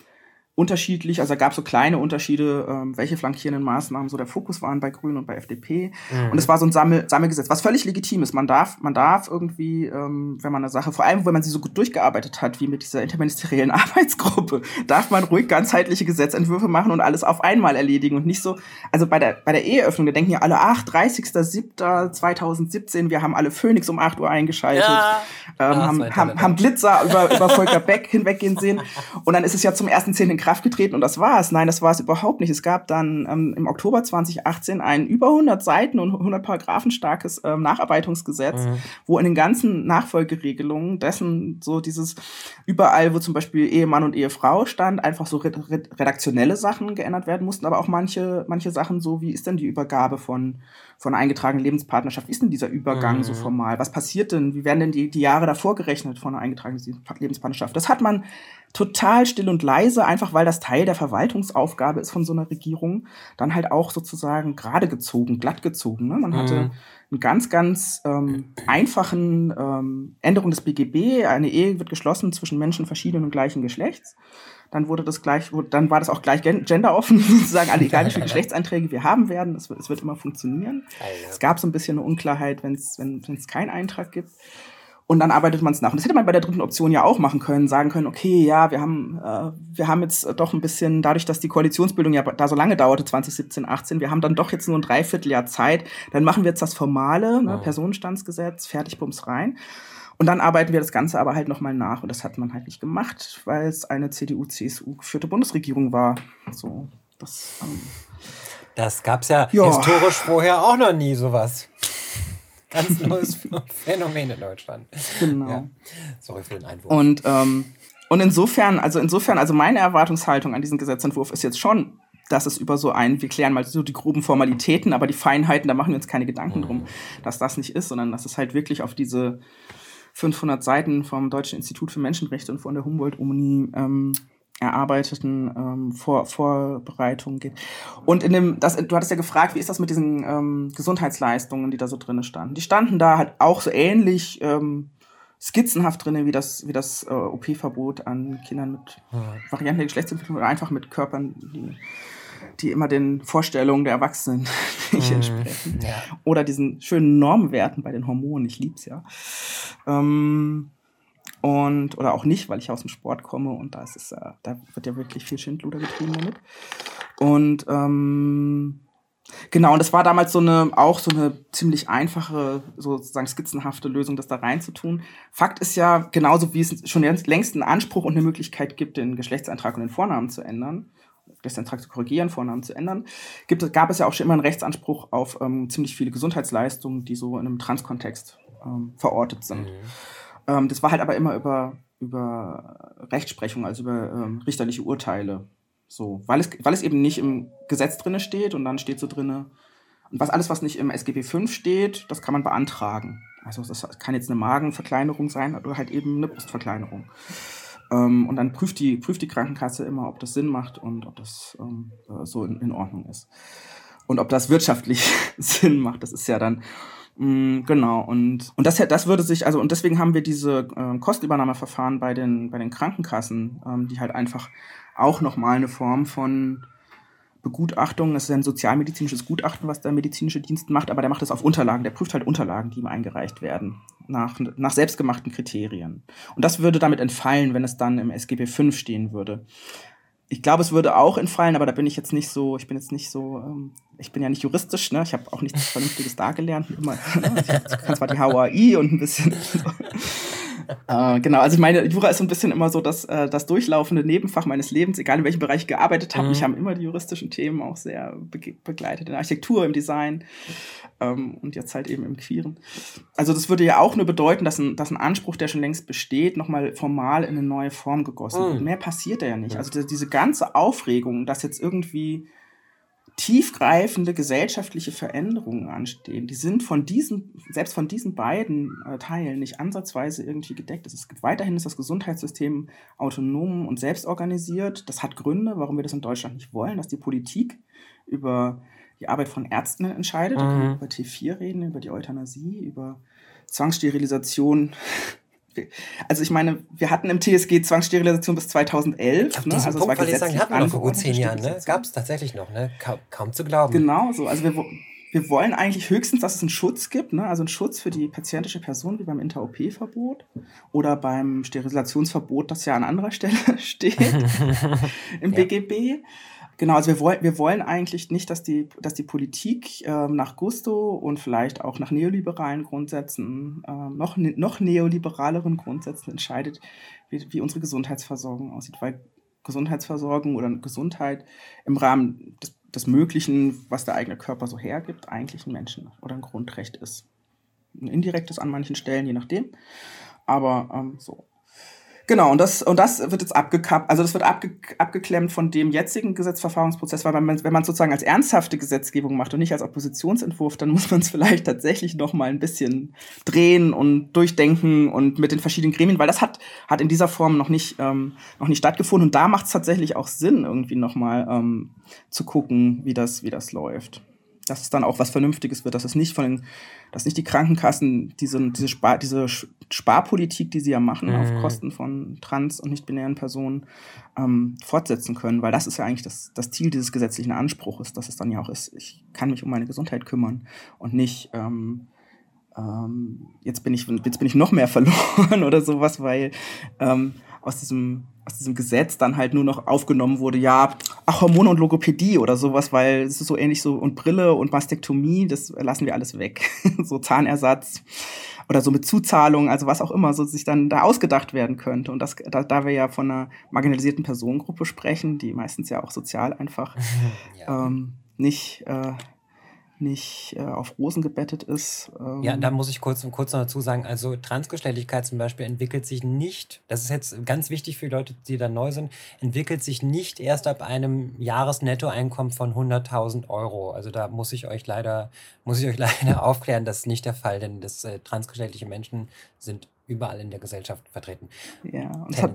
unterschiedlich, also gab es so kleine Unterschiede, ähm, welche flankierenden Maßnahmen so der Fokus waren bei Grünen und bei FDP. Mhm. Und es war so ein Sammel Sammelgesetz, was völlig legitim ist. Man darf, man darf irgendwie, ähm, wenn man eine Sache, vor allem wenn man sie so gut durchgearbeitet hat, wie mit dieser interministeriellen Arbeitsgruppe, darf man ruhig ganzheitliche Gesetzentwürfe machen und alles auf einmal erledigen und nicht so, also bei der, bei der Eheöffnung, da denken ja alle, ach, 30.07.2017, wir haben alle Phoenix um 8 Uhr eingeschaltet, ja. ähm, Ach, haben, haben, haben Glitzer über, über Volker Beck hinweggehen sehen und dann ist es ja zum ersten Zehn in Kraft getreten und das war es. Nein, das war es überhaupt nicht. Es gab dann ähm, im Oktober 2018 ein über 100 Seiten und 100 Paragraphen starkes ähm, Nacharbeitungsgesetz, mhm. wo in den ganzen Nachfolgeregelungen dessen so dieses überall, wo zum Beispiel Ehemann und Ehefrau stand, einfach so redaktionelle Sachen geändert werden mussten, aber auch manche, manche Sachen so, wie ist denn die Übergabe von von eingetragener Lebenspartnerschaft. Ist denn dieser Übergang mhm. so formal? Was passiert denn? Wie werden denn die, die Jahre davor gerechnet von einer eingetragenen Lebenspartnerschaft? Das hat man total still und leise, einfach weil das Teil der Verwaltungsaufgabe ist von so einer Regierung, dann halt auch sozusagen gerade gezogen, glatt gezogen. Ne? Man hatte mhm. einen ganz, ganz ähm, einfachen ähm, Änderung des BGB. Eine Ehe wird geschlossen zwischen Menschen verschiedenen und gleichen Geschlechts dann wurde das gleich, dann war das auch gleich genderoffen, sozusagen, alle, egal wie viele Geschlechtseinträge wir haben werden, es wird, es wird immer funktionieren. Alter. Es gab so ein bisschen eine Unklarheit, wenn's, wenn es keinen Eintrag gibt. Und dann arbeitet man es nach. Und das hätte man bei der dritten Option ja auch machen können, sagen können, okay, ja, wir haben, äh, wir haben jetzt doch ein bisschen, dadurch, dass die Koalitionsbildung ja da so lange dauerte, 2017, 18, wir haben dann doch jetzt nur ein Dreivierteljahr Zeit, dann machen wir jetzt das Formale, ne, oh. Personenstandsgesetz, fertig, bums rein. Und dann arbeiten wir das Ganze aber halt nochmal nach. Und das hat man halt nicht gemacht, weil es eine CDU-CSU geführte Bundesregierung war. So, das, ähm, das gab's ja, ja historisch vorher auch noch nie sowas. Ganz neues Phänomen in Deutschland. Genau. Ja. Sorry für den Einwurf. Und, ähm, und insofern, also insofern, also meine Erwartungshaltung an diesen Gesetzentwurf ist jetzt schon, dass es über so ein, wir klären mal so die groben Formalitäten, aber die Feinheiten, da machen wir uns keine Gedanken drum, dass das nicht ist, sondern dass es halt wirklich auf diese 500 Seiten vom Deutschen Institut für Menschenrechte und von der Humboldt-Uni ähm, erarbeiteten ähm, Vor Vorbereitungen geht. Und in dem, das, du hattest ja gefragt, wie ist das mit diesen ähm, Gesundheitsleistungen, die da so drinne standen? Die standen da halt auch so ähnlich ähm, skizzenhaft drinne wie das, wie das äh, OP-Verbot an Kindern mit Varianten der Geschlechtsentwicklung oder einfach mit Körpern, die, die immer den Vorstellungen der Erwachsenen nicht mhm. entsprechen. Ja. Oder diesen schönen Normwerten bei den Hormonen, ich lieb's ja. Ähm, und, oder auch nicht, weil ich aus dem Sport komme und da ist es, äh, da wird ja wirklich viel Schindluder getrieben damit. Und ähm, genau, und das war damals so eine, auch so eine ziemlich einfache, sozusagen skizzenhafte Lösung, das da reinzutun. Fakt ist ja, genauso wie es schon längst einen Anspruch und eine Möglichkeit gibt, den Geschlechtseintrag und den Vornamen zu ändern, Geschlechtseintrag zu korrigieren, Vornamen zu ändern, gibt, gab es ja auch schon immer einen Rechtsanspruch auf ähm, ziemlich viele Gesundheitsleistungen, die so in einem Transkontext ähm, verortet sind. Mhm. Ähm, das war halt aber immer über, über Rechtsprechung, also über ähm, richterliche Urteile. So, weil es, weil es eben nicht im Gesetz drinne steht und dann steht so drinne, und was alles, was nicht im SGB V steht, das kann man beantragen. Also das kann jetzt eine Magenverkleinerung sein oder halt eben eine Brustverkleinerung. Ähm, und dann prüft die, prüft die Krankenkasse immer, ob das Sinn macht und ob das ähm, äh, so in, in Ordnung ist. Und ob das wirtschaftlich Sinn macht, das ist ja dann Mm, genau, und, und das, das würde sich, also und deswegen haben wir diese äh, Kostenübernahmeverfahren bei den, bei den Krankenkassen, ähm, die halt einfach auch nochmal eine Form von Begutachtung, es ist ein sozialmedizinisches Gutachten, was der medizinische Dienst macht, aber der macht das auf Unterlagen, der prüft halt Unterlagen, die ihm eingereicht werden, nach, nach selbstgemachten Kriterien. Und das würde damit entfallen, wenn es dann im SGB V stehen würde ich glaube, es würde auch entfallen, aber da bin ich jetzt nicht so, ich bin jetzt nicht so, ähm, ich bin ja nicht juristisch, ne? Ich habe auch nichts Vernünftiges da gelernt. Immer, ne? Ich kann zwar die HOAI und ein bisschen. Äh, genau, also ich meine, Jura ist so ein bisschen immer so das, äh, das durchlaufende Nebenfach meines Lebens, egal in welchem Bereich ich gearbeitet habe. Mhm. Mich haben immer die juristischen Themen auch sehr be begleitet, in der Architektur, im Design ähm, und jetzt halt eben im Queeren. Also das würde ja auch nur bedeuten, dass ein, dass ein Anspruch, der schon längst besteht, nochmal formal in eine neue Form gegossen mhm. wird. Mehr passiert da ja nicht. Also diese ganze Aufregung, dass jetzt irgendwie tiefgreifende gesellschaftliche Veränderungen anstehen, die sind von diesen, selbst von diesen beiden äh, Teilen nicht ansatzweise irgendwie gedeckt. Es gibt weiterhin ist das Gesundheitssystem autonom und selbstorganisiert. Das hat Gründe, warum wir das in Deutschland nicht wollen, dass die Politik über die Arbeit von Ärzten entscheidet. Mhm. Da über T4 reden, über die Euthanasie, über Zwangssterilisation. Also ich meine, wir hatten im TSG Zwangssterilisation bis 2011. Auf ne? also Punkt, weil ich sagen, hatten wir noch vor gut zehn Jahren. Ne? Gab es tatsächlich noch, ne? Kaum, kaum, zu glauben. Genau so. Also wir, wir wollen eigentlich höchstens, dass es einen Schutz gibt, ne? also einen Schutz für die patientische Person, wie beim Inter-OP-Verbot oder beim Sterilisationsverbot, das ja an anderer Stelle steht im ja. BGB. Genau, also wir wollen, wir wollen eigentlich nicht, dass die, dass die Politik ähm, nach Gusto und vielleicht auch nach neoliberalen Grundsätzen, ähm, noch, ne, noch neoliberaleren Grundsätzen entscheidet, wie, wie unsere Gesundheitsversorgung aussieht, weil Gesundheitsversorgung oder Gesundheit im Rahmen des, des Möglichen, was der eigene Körper so hergibt, eigentlich ein Menschen- oder ein Grundrecht ist. Ein indirektes an manchen Stellen, je nachdem. Aber ähm, so. Genau, und das, und das wird jetzt abgekappt, also das wird abge, abgeklemmt von dem jetzigen Gesetzverfahrensprozess, weil man, wenn man sozusagen als ernsthafte Gesetzgebung macht und nicht als Oppositionsentwurf, dann muss man es vielleicht tatsächlich noch mal ein bisschen drehen und durchdenken und mit den verschiedenen Gremien, weil das hat, hat in dieser Form noch nicht, ähm, noch nicht stattgefunden. Und da macht es tatsächlich auch Sinn, irgendwie noch mal ähm, zu gucken, wie das, wie das läuft dass es dann auch was Vernünftiges wird, dass es nicht von den, dass nicht die Krankenkassen diese, diese, Spar, diese Sparpolitik, die sie ja machen, mhm. auf Kosten von trans- und nicht-binären Personen ähm, fortsetzen können, weil das ist ja eigentlich das, das Ziel dieses gesetzlichen Anspruchs, dass es dann ja auch ist, ich kann mich um meine Gesundheit kümmern und nicht ähm, ähm, jetzt bin ich jetzt bin ich noch mehr verloren oder sowas, weil ähm, aus diesem, aus diesem Gesetz dann halt nur noch aufgenommen wurde, ja, ach, Hormone und Logopädie oder sowas, weil es ist so ähnlich so, und Brille und Mastektomie, das lassen wir alles weg. so Zahnersatz oder so mit Zuzahlung, also was auch immer, so sich dann da ausgedacht werden könnte. Und das, da, da wir ja von einer marginalisierten Personengruppe sprechen, die meistens ja auch sozial einfach ja. ähm, nicht, äh, nicht äh, auf Rosen gebettet ist. Ähm. Ja, da muss ich kurz, kurz noch dazu sagen, also Transgeschlechtlichkeit zum Beispiel entwickelt sich nicht, das ist jetzt ganz wichtig für Leute, die da neu sind, entwickelt sich nicht erst ab einem Jahresnettoeinkommen von 100.000 Euro. Also da muss ich euch leider, muss ich euch leider aufklären, das ist nicht der Fall, denn das äh, transgeschlechtliche Menschen sind überall in der Gesellschaft vertreten. Ja, und es, hat,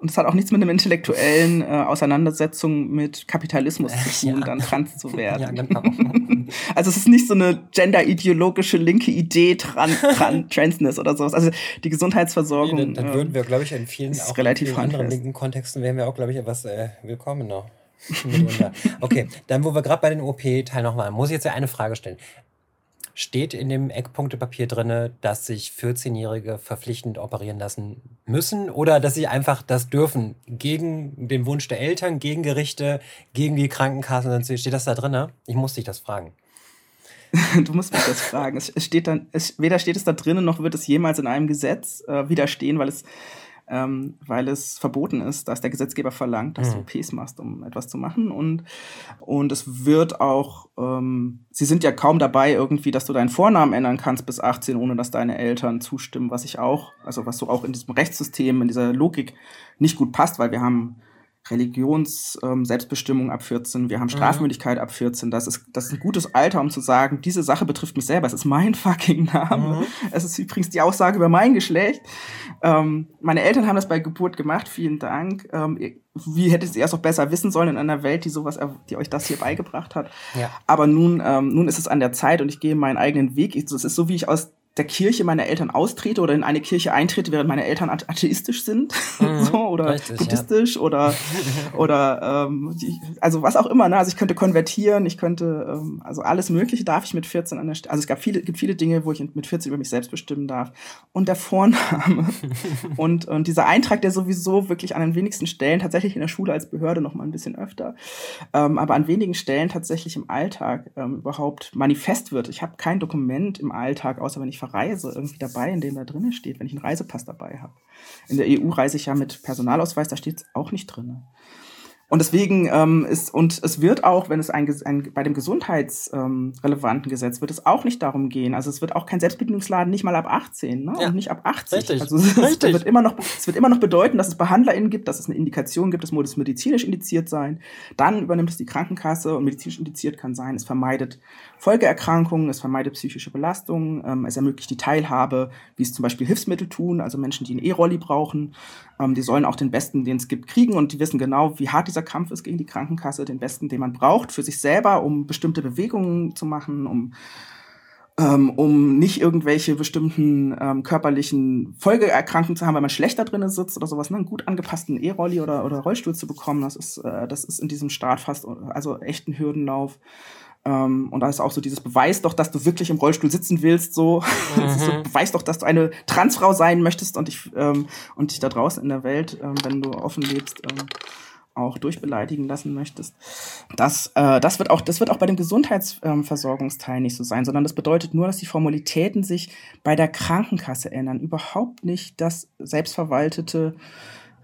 und es hat auch nichts mit einer intellektuellen äh, Auseinandersetzung mit Kapitalismus zu tun, ja. dann trans zu werden. ja, genau. also es ist nicht so eine genderideologische linke Idee dran, dran Transness oder sowas. Also die Gesundheitsversorgung. Nee, dann, dann würden wir, glaube ich, in vielen, auch relativ in vielen anderen linken Kontexten wären wir auch, glaube ich, etwas äh, willkommener. okay, dann wo wir gerade bei den OP-Teilen nochmal, muss ich jetzt ja eine Frage stellen steht in dem Eckpunktepapier drin, dass sich 14-Jährige verpflichtend operieren lassen müssen oder dass sie einfach das dürfen, gegen den Wunsch der Eltern, gegen Gerichte, gegen die Krankenkassen. Steht das da drin? Ich muss dich das fragen. du musst mich das fragen. Es steht dann, es, weder steht es da drinnen, noch wird es jemals in einem Gesetz äh, widerstehen, weil es ähm, weil es verboten ist, dass der Gesetzgeber verlangt, dass mhm. du OPs machst, um etwas zu machen. Und, und es wird auch, ähm, sie sind ja kaum dabei irgendwie, dass du deinen Vornamen ändern kannst bis 18, ohne dass deine Eltern zustimmen, was ich auch, also was so auch in diesem Rechtssystem, in dieser Logik nicht gut passt, weil wir haben Religions-Selbstbestimmung ähm, ab 14, wir haben. Strafmündigkeit mhm. ab 14. Das ist, das ist ein gutes Alter, um zu sagen, diese Sache betrifft mich selber. Es ist mein fucking Name. Mhm. Es ist übrigens die Aussage über mein Geschlecht. Ähm, meine Eltern haben das bei Geburt gemacht, vielen Dank. Ähm, wie hättet ihr es auch besser wissen sollen in einer Welt, die sowas, die euch das hier beigebracht hat? Ja. Aber nun, ähm, nun ist es an der Zeit und ich gehe meinen eigenen Weg. Es ist so, wie ich aus der Kirche meiner Eltern austrete oder in eine Kirche eintrete, während meine Eltern atheistisch sind, mhm, so, oder richtig, buddhistisch ja. oder oder ähm, die, also was auch immer. Ne? Also ich könnte konvertieren, ich könnte ähm, also alles Mögliche darf ich mit 14 an der Stelle. Also es gab viele gibt viele Dinge, wo ich mit 14 über mich selbst bestimmen darf. Und der Vorname und und dieser Eintrag, der sowieso wirklich an den wenigsten Stellen tatsächlich in der Schule als Behörde noch mal ein bisschen öfter, ähm, aber an wenigen Stellen tatsächlich im Alltag ähm, überhaupt manifest wird. Ich habe kein Dokument im Alltag, außer wenn ich verreise, irgendwie dabei, in dem da drinnen steht, wenn ich einen Reisepass dabei habe. In der EU reise ich ja mit Personalausweis, da steht es auch nicht drin. Und deswegen ähm, ist, und es wird auch, wenn es ein, ein bei dem gesundheitsrelevanten ähm, Gesetz wird es auch nicht darum gehen. Also es wird auch kein Selbstbedienungsladen nicht mal ab 18, ne? Ja. Und nicht ab 80. Richtig. Also es, Richtig. wird immer noch, es wird immer noch bedeuten, dass es BehandlerInnen gibt, dass es eine Indikation gibt, es muss medizinisch indiziert sein. Dann übernimmt es die Krankenkasse und medizinisch indiziert kann sein. Es vermeidet Folgeerkrankungen, es vermeidet psychische Belastungen, ähm, es ermöglicht die Teilhabe, wie es zum Beispiel Hilfsmittel tun, also Menschen, die einen E-Rolli brauchen, ähm, die sollen auch den Besten, den es gibt, kriegen und die wissen genau, wie hart dieser Kampf ist gegen die Krankenkasse, den Besten, den man braucht für sich selber, um bestimmte Bewegungen zu machen, um ähm, um nicht irgendwelche bestimmten ähm, körperlichen Folgeerkrankungen zu haben, weil man schlechter drinnen sitzt oder sowas, ne? einen gut angepassten E-Rolli oder, oder Rollstuhl zu bekommen, das ist, äh, das ist in diesem Start fast, also echt ein Hürdenlauf. Ähm, und da ist auch so dieses Beweis doch, dass du wirklich im Rollstuhl sitzen willst, so. Mhm. so beweis doch, dass du eine Transfrau sein möchtest und dich, ähm, und dich da draußen in der Welt, ähm, wenn du offen lebst, ähm, auch durchbeleidigen lassen möchtest. Das, äh, das, wird auch, das wird auch bei dem Gesundheitsversorgungsteil nicht so sein, sondern das bedeutet nur, dass die Formalitäten sich bei der Krankenkasse ändern. Überhaupt nicht das selbstverwaltete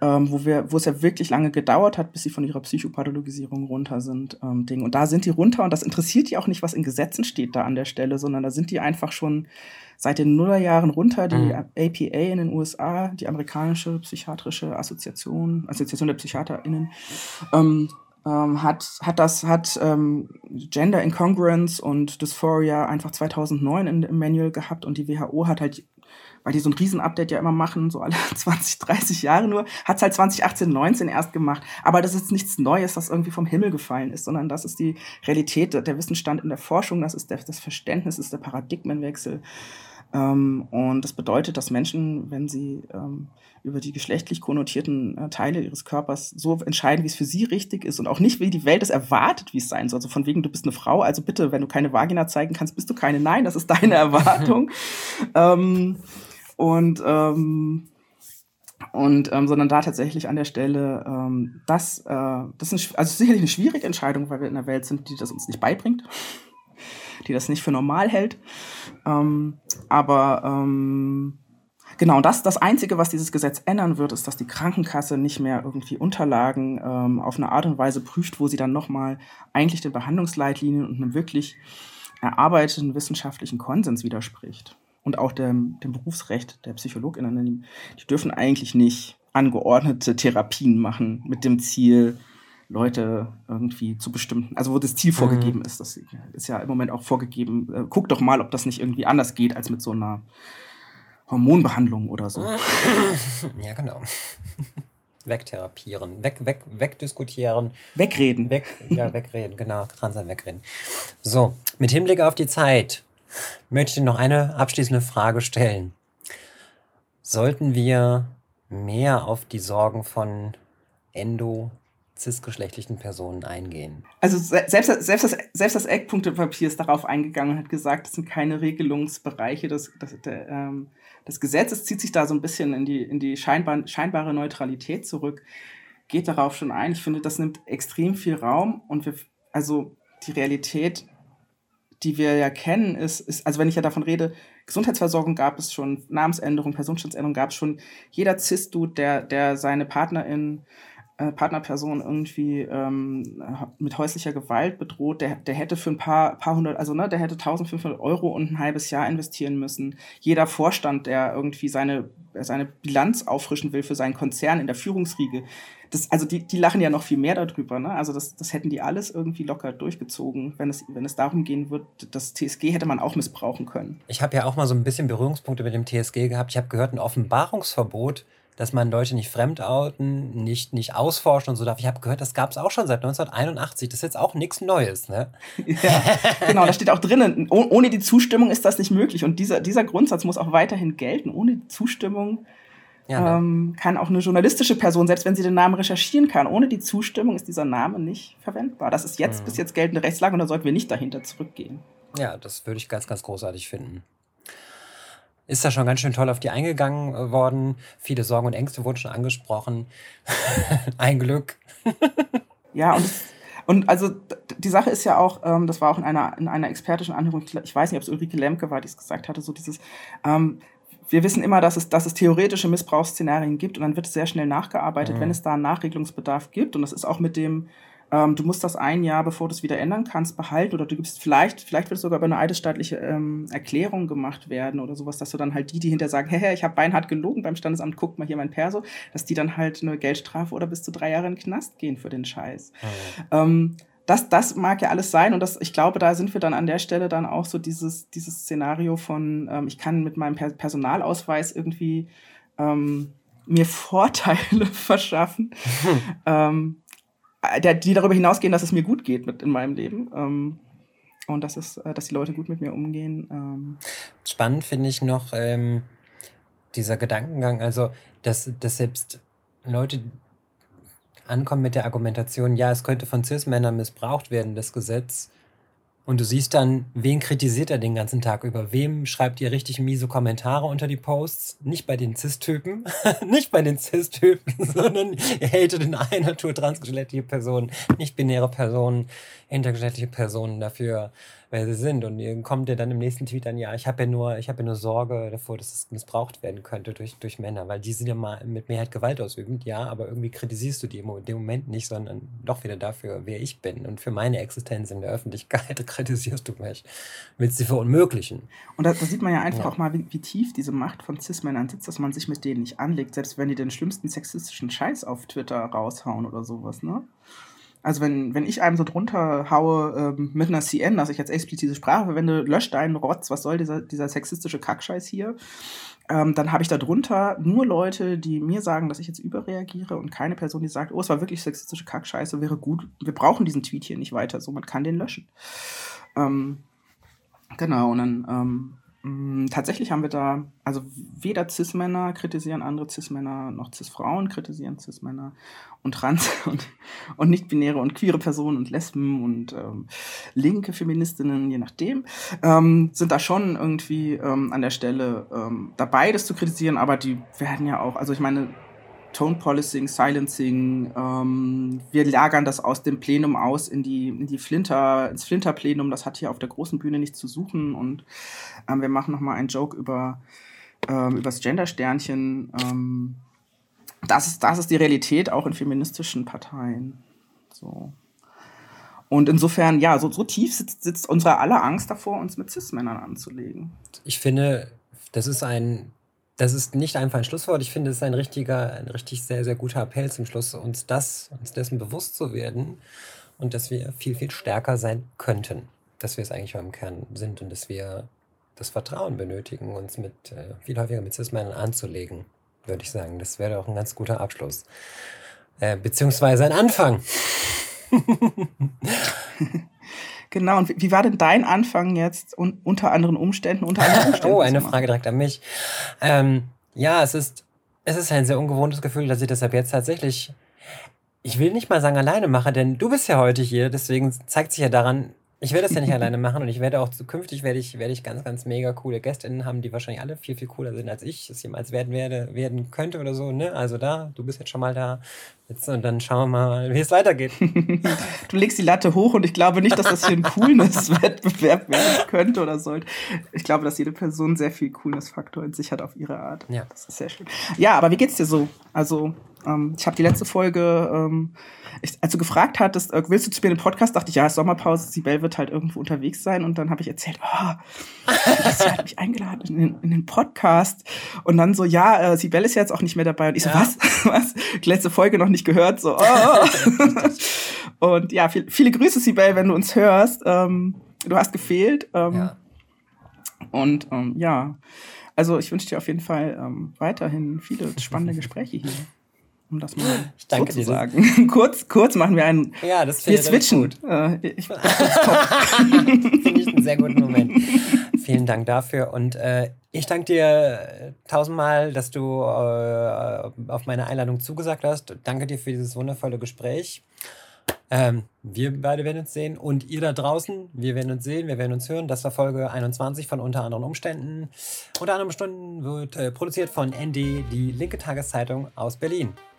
ähm, wo wir, wo es ja wirklich lange gedauert hat, bis sie von ihrer Psychopathologisierung runter sind, ähm, Ding. Und da sind die runter und das interessiert die auch nicht, was in Gesetzen steht da an der Stelle, sondern da sind die einfach schon seit den Nullerjahren runter. Die mhm. APA in den USA, die amerikanische psychiatrische Assoziation, Assoziation der PsychiaterInnen, ähm, ähm, hat, hat das, hat ähm, Gender Incongruence und Dysphoria einfach 2009 in, im Manual gehabt und die WHO hat halt weil die so ein Riesenupdate ja immer machen, so alle 20, 30 Jahre nur, hat es halt 2018, 19 erst gemacht. Aber das ist nichts Neues, das irgendwie vom Himmel gefallen ist, sondern das ist die Realität, der Wissensstand in der Forschung, das ist der, das Verständnis, das ist der Paradigmenwechsel. Ähm, und das bedeutet, dass Menschen, wenn sie ähm, über die geschlechtlich konnotierten äh, Teile ihres Körpers so entscheiden, wie es für sie richtig ist und auch nicht, wie die Welt es erwartet, wie es sein soll. Also von wegen, du bist eine Frau, also bitte, wenn du keine Vagina zeigen kannst, bist du keine. Nein, das ist deine Erwartung. ähm, und ähm, und ähm, sondern da tatsächlich an der Stelle ähm, das äh, das ist also sicherlich eine schwierige Entscheidung, weil wir in einer Welt sind, die das uns nicht beibringt, die das nicht für normal hält. Ähm, aber ähm, Genau, das das Einzige, was dieses Gesetz ändern wird, ist, dass die Krankenkasse nicht mehr irgendwie Unterlagen ähm, auf eine Art und Weise prüft, wo sie dann nochmal eigentlich den Behandlungsleitlinien und einem wirklich erarbeiteten wissenschaftlichen Konsens widerspricht. Und auch dem, dem Berufsrecht der PsychologInnen, die dürfen eigentlich nicht angeordnete Therapien machen mit dem Ziel, Leute irgendwie zu bestimmten, also wo das Ziel vorgegeben mhm. ist. Das ist ja im Moment auch vorgegeben. Äh, guck doch mal, ob das nicht irgendwie anders geht als mit so einer Hormonbehandlung oder so. Ja, genau. Wegtherapieren, weg, weg, wegdiskutieren. Wegreden. Weg, ja, wegreden, genau. Dran sein, wegreden. So, mit Hinblick auf die Zeit möchte ich noch eine abschließende Frage stellen. Sollten wir mehr auf die Sorgen von Endo cisgeschlechtlichen Personen eingehen. Also selbst, selbst, das, selbst das Eckpunktepapier ist darauf eingegangen und hat gesagt, das sind keine Regelungsbereiche des, des, der, ähm, des Gesetzes, zieht sich da so ein bisschen in die, in die scheinbar, scheinbare Neutralität zurück, geht darauf schon ein. Ich finde, das nimmt extrem viel Raum und wir, also die Realität, die wir ja kennen, ist, ist, also wenn ich ja davon rede, Gesundheitsversorgung gab es schon, Namensänderung, Personenstandsänderung gab es schon. Jeder Cis-Dude, der, der seine Partnerin äh, Partnerperson irgendwie ähm, mit häuslicher Gewalt bedroht, der, der hätte für ein paar, paar hundert, also ne, der hätte 1500 Euro und ein halbes Jahr investieren müssen. Jeder Vorstand, der irgendwie seine, seine Bilanz auffrischen will für seinen Konzern in der Führungsriege, das, also die, die lachen ja noch viel mehr darüber. Ne? Also das, das hätten die alles irgendwie locker durchgezogen, wenn es, wenn es darum gehen wird, das TSG hätte man auch missbrauchen können. Ich habe ja auch mal so ein bisschen Berührungspunkte mit dem TSG gehabt. Ich habe gehört, ein Offenbarungsverbot dass man Leute nicht fremdouten, nicht, nicht ausforschen und so darf. Ich habe gehört, das gab es auch schon seit 1981. Das ist jetzt auch nichts Neues, ne? Ja, genau, da steht auch drinnen, ohne die Zustimmung ist das nicht möglich. Und dieser, dieser Grundsatz muss auch weiterhin gelten. Ohne die Zustimmung ja, ne? ähm, kann auch eine journalistische Person, selbst wenn sie den Namen recherchieren kann, ohne die Zustimmung ist dieser Name nicht verwendbar. Das ist jetzt mhm. bis jetzt geltende Rechtslage und da sollten wir nicht dahinter zurückgehen. Ja, das würde ich ganz, ganz großartig finden ist da schon ganz schön toll auf die eingegangen äh, worden. Viele Sorgen und Ängste wurden schon angesprochen. Ein Glück. ja, und, und also die Sache ist ja auch, ähm, das war auch in einer, in einer expertischen Anhörung, ich weiß nicht, ob es Ulrike Lemke war, die es gesagt hatte, so dieses, ähm, wir wissen immer, dass es, dass es theoretische Missbrauchsszenarien gibt und dann wird es sehr schnell nachgearbeitet, mhm. wenn es da einen Nachregelungsbedarf gibt. Und das ist auch mit dem ähm, du musst das ein Jahr, bevor du es wieder ändern kannst, behalten oder du gibst vielleicht, vielleicht wird es sogar über eine eidesstaatliche ähm, Erklärung gemacht werden oder sowas, dass du dann halt die, die hinter sagen, hey, ich habe beinhart gelogen beim Standesamt, guckt mal hier mein Perso, dass die dann halt eine Geldstrafe oder bis zu drei Jahre in den Knast gehen für den Scheiß. Mhm. Ähm, das, das mag ja alles sein und das, ich glaube, da sind wir dann an der Stelle dann auch so dieses, dieses Szenario von, ähm, ich kann mit meinem per Personalausweis irgendwie ähm, mir Vorteile verschaffen. Hm. Ähm, äh, die darüber hinausgehen, dass es mir gut geht mit in meinem Leben. Ähm, und dass, es, äh, dass die Leute gut mit mir umgehen. Ähm. Spannend finde ich noch ähm, dieser Gedankengang, also dass, dass selbst Leute ankommen mit der Argumentation, ja, es könnte von Cis-Männern missbraucht werden, das Gesetz, und du siehst dann, wen kritisiert er den ganzen Tag über? Wem schreibt ihr richtig miese Kommentare unter die Posts? Nicht bei den Cis-Typen, nicht bei den Cis-Typen, sondern ihr hatet in einer Tour transgeschlechtliche Personen, nicht binäre Personen, intergeschlechtliche Personen dafür, wer sie sind. Und ihr kommt ihr dann im nächsten Tweet an, ja, ich habe ja nur, ich habe ja nur Sorge davor, dass es missbraucht werden könnte durch, durch Männer, weil die sind ja mal mit Mehrheit Gewalt ausübend, ja, aber irgendwie kritisierst du die in dem Moment nicht, sondern doch wieder dafür, wer ich bin. Und für meine Existenz in der Öffentlichkeit kritisierst du mich. Willst sie verunmöglichen. Und da, da sieht man ja einfach ja. auch mal, wie, wie, tief diese Macht von Cis-Männern sitzt, dass man sich mit denen nicht anlegt, selbst wenn die den schlimmsten sexistischen Scheiß auf Twitter raushauen oder sowas, ne? Also wenn, wenn ich einem so drunter haue ähm, mit einer CN, dass ich jetzt explizite Sprache verwende, löscht deinen Rotz, was soll dieser, dieser sexistische Kackscheiß hier? Ähm, dann habe ich da drunter nur Leute, die mir sagen, dass ich jetzt überreagiere und keine Person, die sagt, oh, es war wirklich sexistische Kackscheiße, wäre gut. Wir brauchen diesen Tweet hier nicht weiter, so man kann den löschen. Ähm, genau, und dann ähm, tatsächlich haben wir da, also weder Cis-Männer kritisieren andere Cis-Männer, noch Cis-Frauen kritisieren Cis-Männer und Trans- und, und nicht-binäre und queere Personen und Lesben und ähm, linke Feministinnen, je nachdem, ähm, sind da schon irgendwie ähm, an der Stelle ähm, dabei, das zu kritisieren, aber die werden ja auch, also ich meine, Tone Policing, Silencing. Ähm, wir lagern das aus dem Plenum aus in die, in die Flinter, ins Flinter-Plenum. Das hat hier auf der großen Bühne nichts zu suchen. Und ähm, wir machen nochmal einen Joke über, ähm, über das Gender-Sternchen. Ähm, das, ist, das ist die Realität auch in feministischen Parteien. So. Und insofern, ja, so, so tief sitzt, sitzt unsere aller Angst davor, uns mit Cis-Männern anzulegen. Ich finde, das ist ein, das ist nicht einfach ein Schlusswort. Ich finde, es ist ein richtiger, ein richtig sehr, sehr guter Appell zum Schluss, uns das, uns dessen bewusst zu werden und dass wir viel, viel stärker sein könnten. Dass wir es eigentlich im Kern sind und dass wir das Vertrauen benötigen, uns mit äh, viel häufiger mit Cis-Männern anzulegen, würde ich sagen. Das wäre auch ein ganz guter Abschluss. Äh, beziehungsweise ein Anfang. genau, und wie war denn dein Anfang jetzt un unter anderen Umständen? Unter anderen Umständen oh, eine Frage direkt an mich. Ähm, ja, es ist, es ist ein sehr ungewohntes Gefühl, dass ich deshalb jetzt tatsächlich, ich will nicht mal sagen alleine mache, denn du bist ja heute hier, deswegen zeigt sich ja daran, ich werde das ja nicht alleine machen und ich werde auch zukünftig werde ich, werde ich ganz, ganz mega coole GästInnen haben, die wahrscheinlich alle viel, viel cooler sind, als ich es jemals werden werde, werden könnte oder so, ne? Also da, du bist jetzt schon mal da. Jetzt, und dann schauen wir mal, wie es weitergeht. du legst die Latte hoch und ich glaube nicht, dass das hier ein Coolness-Wettbewerb werden könnte oder sollte. Ich glaube, dass jede Person sehr viel Coolness-Faktor in sich hat auf ihre Art. Ja. Das ist sehr schön. Ja, aber wie geht's dir so? Also, ähm, ich habe die letzte Folge, ähm, ich, als du gefragt hattest, äh, willst du zu mir in den Podcast, dachte ich, ja, Sommerpause, Sibel wird halt irgendwo unterwegs sein. Und dann habe ich erzählt, oh, sie hat mich eingeladen in den, in den Podcast. Und dann so, ja, äh, Sibel ist jetzt auch nicht mehr dabei. Und ich ja. so, was? was? Die letzte Folge noch nicht gehört. So, oh. und ja, viel, viele Grüße, Sibel, wenn du uns hörst. Ähm, du hast gefehlt. Ähm, ja. Und ähm, ja, also ich wünsche dir auf jeden Fall ähm, weiterhin viele spannende Gespräche hier um das mal ich danke so zu sagen. kurz, kurz machen wir einen. Ja, das finde ich switchen. Gut. Äh, ich, finde ich einen sehr guten Moment. Vielen Dank dafür und äh, ich danke dir tausendmal, dass du äh, auf meine Einladung zugesagt hast. Danke dir für dieses wundervolle Gespräch. Ähm, wir beide werden uns sehen und ihr da draußen, wir werden uns sehen, wir werden uns hören. Das war Folge 21 von Unter anderen Umständen. Unter anderen Stunden wird äh, produziert von ND, die linke Tageszeitung aus Berlin.